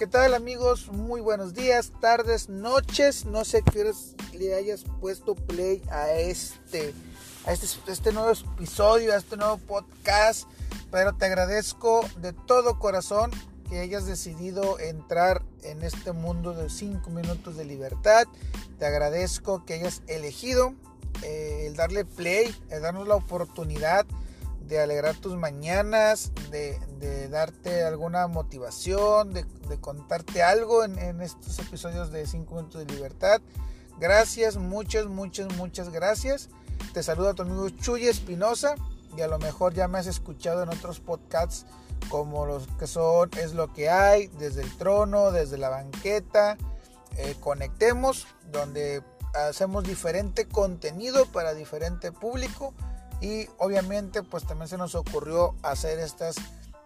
¿Qué tal amigos? Muy buenos días, tardes, noches. No sé qué le hayas puesto play a este, a este, este nuevo episodio, a este nuevo podcast. Pero te agradezco de todo corazón que hayas decidido entrar en este mundo de 5 minutos de libertad. Te agradezco que hayas elegido eh, el darle play, el darnos la oportunidad de alegrar tus mañanas, de, darte alguna motivación, de, contarte algo en, estos episodios de 5 minutos de libertad. Gracias, muchas, muchas, muchas gracias. Te saluda tu amigo Chuy Espinosa y a lo mejor ya me has escuchado en otros podcasts como los que son Es lo que hay, desde el trono, desde la banqueta. Eh, conectemos, donde hacemos diferente contenido para diferente público y obviamente pues también se nos ocurrió hacer estas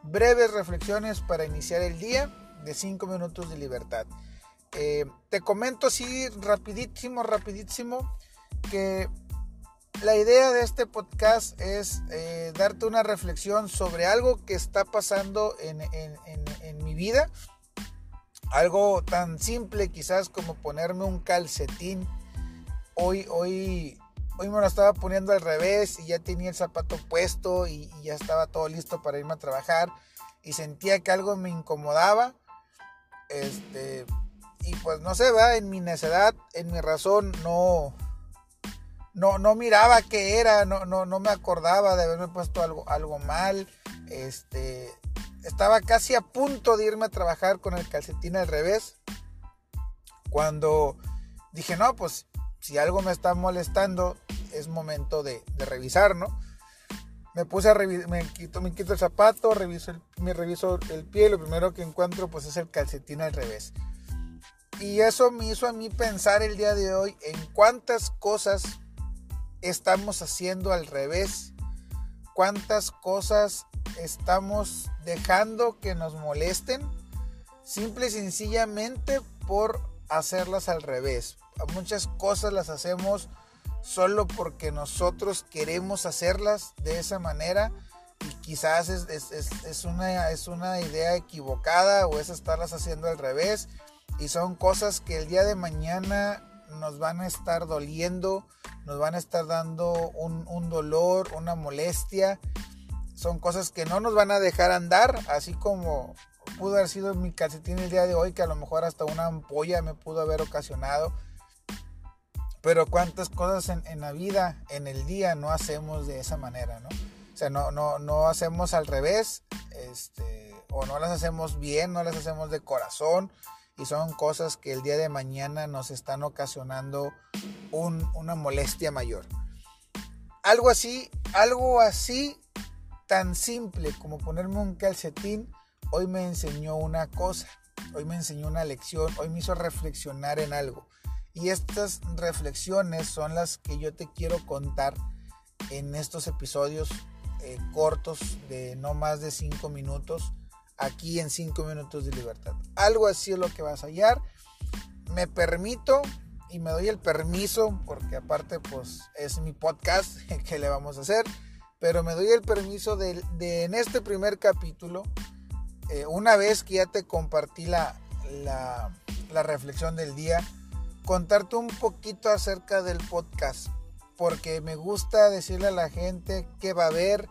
breves reflexiones para iniciar el día de 5 minutos de libertad. Eh, te comento así rapidísimo, rapidísimo que la idea de este podcast es eh, darte una reflexión sobre algo que está pasando en, en, mi vida. Algo tan simple quizás como ponerme un calcetín. Hoy, hoy hoy me lo estaba poniendo al revés y ya tenía el zapato puesto y, ya estaba todo listo para irme a trabajar y sentía que algo me incomodaba. Este, y pues no sé, en mi necedad, en mi razón, no, no, no miraba qué era, no, no, no me acordaba de haberme puesto algo, algo mal. Este, estaba casi a punto de irme a trabajar con el calcetín al revés. Cuando dije, no, pues si algo me está molestando, es momento de, revisar, ¿no? Me puse a revisar, me quito, el zapato, reviso me reviso el pie, lo primero que encuentro pues es el calcetín al revés. Y eso me hizo a mí pensar el día de hoy en cuántas cosas estamos haciendo al revés, cuántas cosas estamos dejando que nos molesten, simple y sencillamente por hacerlas al revés, muchas cosas las hacemos solo porque nosotros queremos hacerlas de esa manera y quizás es, una, es una idea equivocada o es estarlas haciendo al revés y son cosas que el día de mañana nos van a estar doliendo, nos van a estar dando un, un dolor, una molestia. Son cosas que no nos van a dejar andar, así como pudo haber sido mi calcetín el día de hoy, que a lo mejor hasta una ampolla me pudo haber ocasionado pero cuántas cosas en, la vida, en el día, no hacemos de esa manera, ¿no? O sea, no, no, no hacemos al revés, este, o no las hacemos bien, no las hacemos de corazón, y son cosas que el día de mañana nos están ocasionando una molestia mayor. Algo así, algo así tan simple como ponerme un calcetín, hoy me enseñó una cosa, hoy me enseñó una lección, hoy me hizo reflexionar en algo. Y estas reflexiones son las que yo te quiero contar en estos episodios eh, cortos de no más de 5 minutos, aquí en 5 minutos de libertad. Algo así es lo que vas a hallar. Me permito y me doy el permiso, porque aparte pues es mi podcast que le vamos a hacer, pero me doy el permiso de, en este primer capítulo, eh, una vez que ya te compartí la, la, la reflexión del día, contarte un poquito acerca del podcast, porque me gusta decirle a la gente qué va a ver,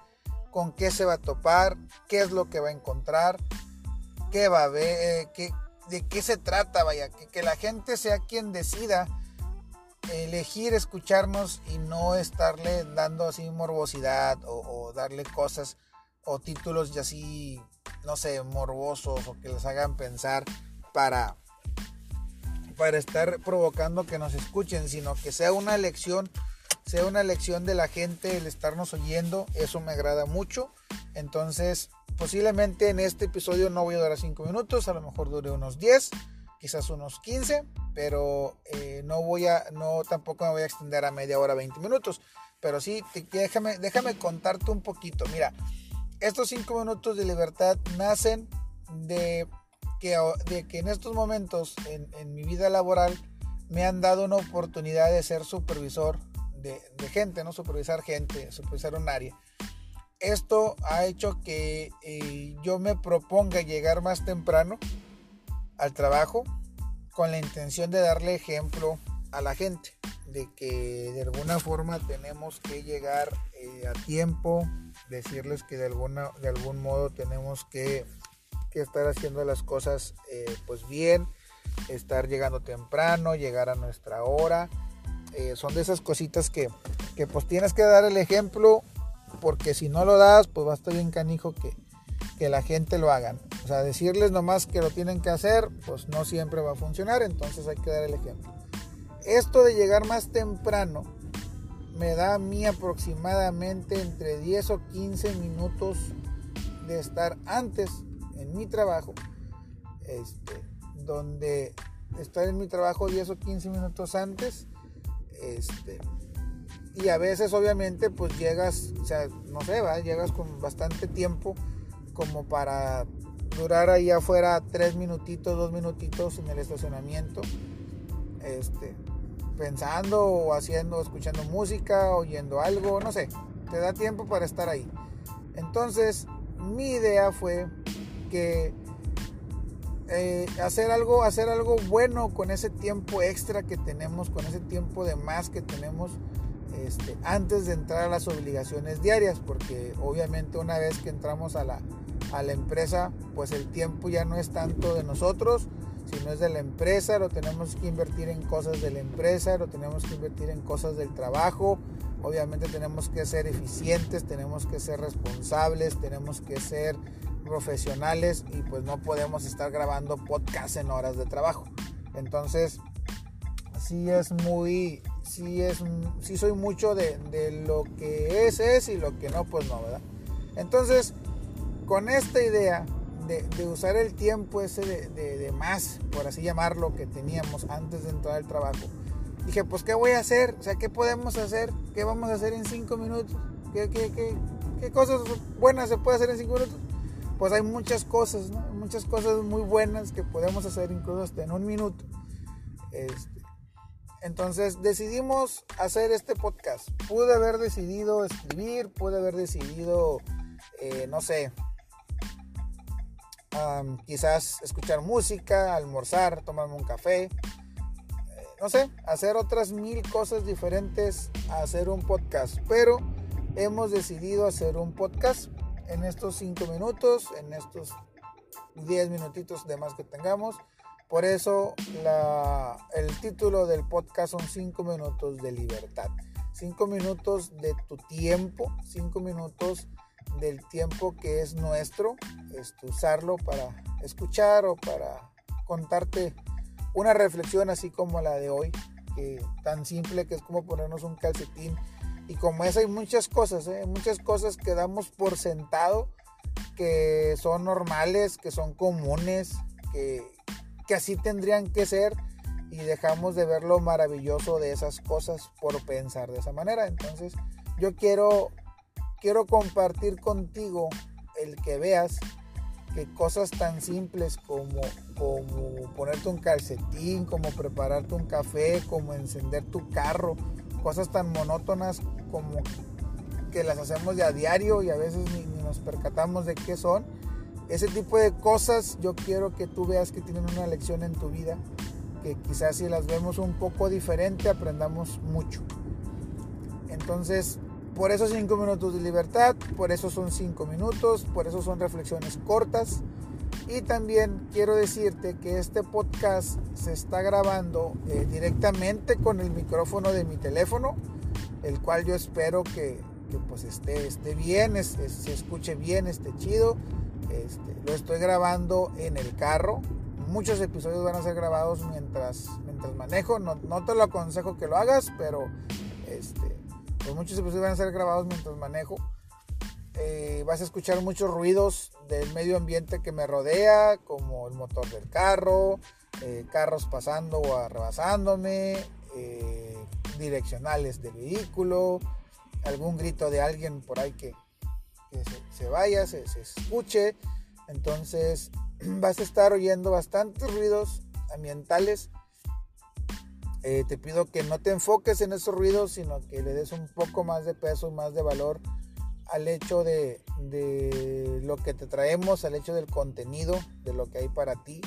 con qué se va a topar, qué es lo que va a encontrar, qué va a ver, eh, de qué se trata, vaya, que, la gente sea quien decida elegir escucharnos y no estarle dando así morbosidad o, o darle cosas o títulos y así, no sé, morbosos o que les hagan pensar para para estar provocando que nos escuchen, sino que sea una lección, sea una lección de la gente el estarnos oyendo, eso me agrada mucho. Entonces, posiblemente en este episodio no voy a durar 5 minutos, a lo mejor dure unos 10, quizás unos 15, pero eh, no voy a, no tampoco me voy a extender a media hora, 20 minutos. Pero sí, déjame, déjame contarte un poquito. Mira, estos 5 minutos de libertad nacen de de que en estos momentos en, mi vida laboral me han dado una oportunidad de ser supervisor de, gente, ¿no? Supervisar gente, supervisar un área. Esto ha hecho que eh, yo me proponga llegar más temprano al trabajo con la intención de darle ejemplo a la gente de que de alguna forma tenemos que llegar eh, a tiempo, decirles que de, alguna, de algún modo tenemos que, estar haciendo las cosas eh, pues bien, estar llegando temprano, llegar a nuestra hora. Eh, son de esas cositas que, que pues tienes que dar el ejemplo porque si no lo das pues va a estar bien canijo que, que la gente lo hagan. O sea, decirles nomás que lo tienen que hacer, pues no siempre va a funcionar, entonces hay que dar el ejemplo. Esto de llegar más temprano me da a mí aproximadamente entre 10 o 15 minutos de estar antes en mi trabajo, este, donde estar en mi trabajo 10 o 15 minutos antes, este, y a veces obviamente pues llegas, o sea, no sé, va, llegas con bastante tiempo como para durar ahí afuera tres minutitos, dos minutitos en el estacionamiento, este, pensando o haciendo, escuchando música, oyendo algo, no sé, te da tiempo para estar ahí. Entonces, mi idea fue eh, hacer algo, hacer algo bueno con ese tiempo extra que tenemos, con ese tiempo de más que tenemos. Este, antes de entrar a las obligaciones diarias, porque obviamente una vez que entramos a la, a la empresa, pues el tiempo ya no es tanto de nosotros, sino es de la empresa, lo tenemos que invertir en cosas de la empresa, lo tenemos que invertir en cosas del trabajo, obviamente tenemos que ser eficientes, tenemos que ser responsables, tenemos que ser profesionales y pues no podemos estar grabando podcast en horas de trabajo. Entonces, sí es muy, sí es, sí soy mucho de, de lo que es, es y lo que no, pues no, ¿verdad? Entonces, con esta idea de, usar el tiempo ese de, más, por así llamarlo, que teníamos antes de entrar al trabajo, dije, pues, ¿qué voy a hacer? O sea, ¿qué podemos hacer? ¿Qué vamos a hacer en cinco minutos? ¿Qué, qué, qué, qué cosas buenas se puede hacer en cinco minutos? Pues hay muchas cosas. Muchas cosas muy buenas que podemos hacer incluso hasta en un minuto. Este, entonces decidimos hacer este podcast. Pude haber decidido escribir, pude haber decidido, eh, no sé, quizás escuchar música, almorzar, tomarme un café, eh, no sé, hacer otras mil cosas diferentes a hacer un podcast. Pero hemos decidido hacer un podcast en estos cinco minutos, en estos 10 minutitos de más que tengamos. Por eso el título del podcast son 5 minutos de libertad. 5 minutos de tu tiempo, 5 minutos del tiempo que es nuestro, este, usarlo para escuchar o para contarte una reflexión así como la de hoy, que tan simple que es como ponernos un calcetín. Y como esa hay muchas cosas, ¿eh? muchas cosas que damos por sentado, que son normales, que son comunes, que, que así tendrían que ser y dejamos de ver lo maravilloso de esas cosas por pensar de esa manera. Entonces yo quiero quiero compartir contigo el que veas que cosas tan simples como, como ponerte un calcetín, como prepararte un café, como encender tu carro, cosas tan monótonas como que las hacemos de a diario y a veces ni, ni nos percatamos de qué son. Ese tipo de cosas yo quiero que tú veas que tienen una lección en tu vida, que quizás si las vemos un poco diferente aprendamos mucho. Entonces, por eso cinco minutos de libertad, por eso son cinco minutos, por eso son reflexiones cortas. Y también quiero decirte que este podcast se está grabando eh, directamente con el micrófono de mi teléfono, el cual yo espero que, pues esté, esté bien, se escuche bien, esté chido. Este, lo estoy grabando en el carro. Muchos episodios van a ser grabados mientras, mientras manejo. No, no te lo aconsejo que lo hagas, pero este, pues muchos episodios van a ser grabados mientras manejo. Eh, vas a escuchar muchos ruidos del medio ambiente que me rodea, como el motor del carro, eh, carros pasando o arrebasándome, eh, direccionales del vehículo, algún grito de alguien por ahí que, se, vaya, se, se escuche. Entonces vas a estar oyendo bastantes ruidos ambientales eh, te pido que no te enfoques en esos ruidos, sino que le des un poco más de peso, más de valor al hecho de, lo que te traemos, al hecho del contenido, de lo que hay para ti.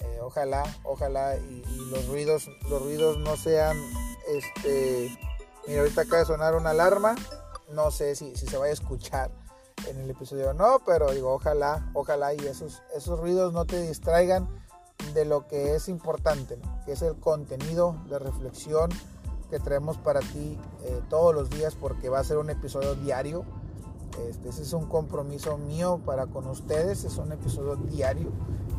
Eh, ojalá, ojalá y, los ruidos, los ruidos no sean, este, mira, ahorita acaba de sonar una alarma, no sé si, si se vaya a escuchar en el episodio o no, pero digo, ojalá, ojalá y esos, esos ruidos no te distraigan de lo que es importante, que es el contenido de reflexión que traemos para ti eh, todos los días porque va a ser un episodio diario. Este, ese es un compromiso mío para con ustedes, es un episodio diario.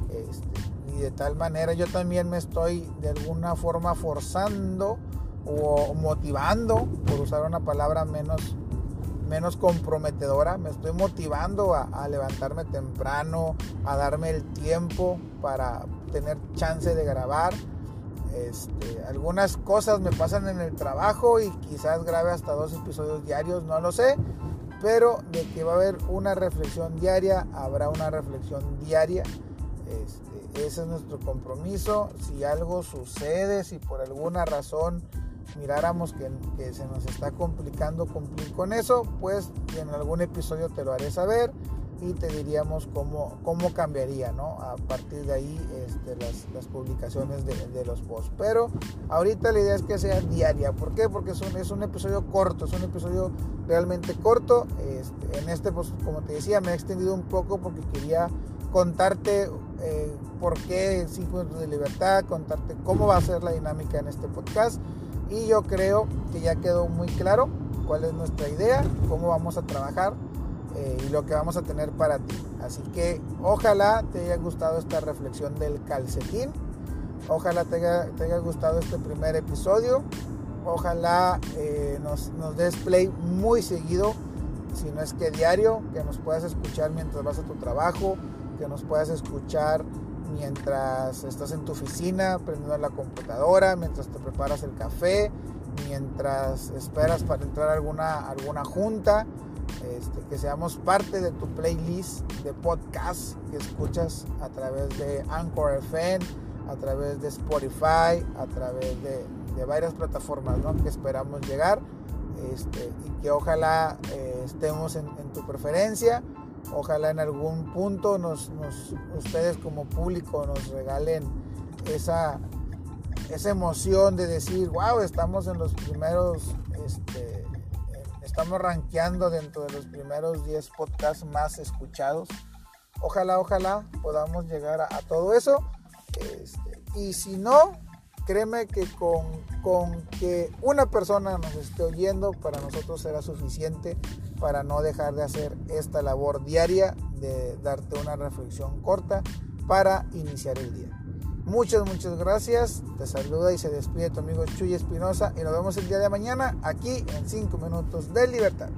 Este, y de tal manera yo también me estoy de alguna forma forzando o motivando, por usar una palabra menos, menos comprometedora, me estoy motivando a, levantarme temprano, a darme el tiempo para tener chance de grabar. Este, algunas cosas me pasan en el trabajo y quizás grabe hasta dos episodios diarios, no lo sé, pero de que va a haber una reflexión diaria, habrá una reflexión diaria. Este, ese es nuestro compromiso. Si algo sucede, si por alguna razón miráramos que, se nos está complicando cumplir con eso, pues en algún episodio te lo haré saber y te diríamos cómo, cómo cambiaría, ¿no? A partir de ahí este, las, publicaciones de, los posts. Pero ahorita la idea es que sea diaria. ¿Por qué? Porque es un, es un episodio corto, es un episodio realmente corto. Este, en este, pues como te decía, me he extendido un poco porque quería contarte eh, por qué 5 minutos de libertad, contarte cómo va a ser la dinámica en este podcast. Y yo creo que ya quedó muy claro cuál es nuestra idea, cómo vamos a trabajar eh, y lo que vamos a tener para ti. Así que ojalá te haya gustado esta reflexión del calcetín. Ojalá te haya, gustado este primer episodio. Ojalá eh, nos, nos des play muy seguido, si no es que diario, que nos puedas escuchar mientras vas a tu trabajo, que nos puedas escuchar mientras estás en tu oficina, prendiendo la computadora, mientras te preparas el café, mientras esperas para entrar a alguna, alguna junta, este, que seamos parte de tu playlist de podcast que escuchas a través de Anchor FM, a través de Spotify, a través de, varias plataformas que esperamos llegar este, y que ojalá eh, estemos en tu preferencia. Ojalá en algún punto nos, ustedes como público nos regalen esa, esa emoción de decir, wow, estamos en los primeros, este, estamos rankeando dentro de los primeros 10 podcasts más escuchados. Ojalá, ojalá podamos llegar a, todo eso. Este, y si no, créeme que con, con que una persona nos esté oyendo, para nosotros será suficiente para no dejar de hacer esta labor diaria de darte una reflexión corta para iniciar el día. Muchas, muchas gracias. Te saluda y se despide tu amigo Chuy Espinosa y nos vemos el día de mañana aquí en 5 minutos de libertad.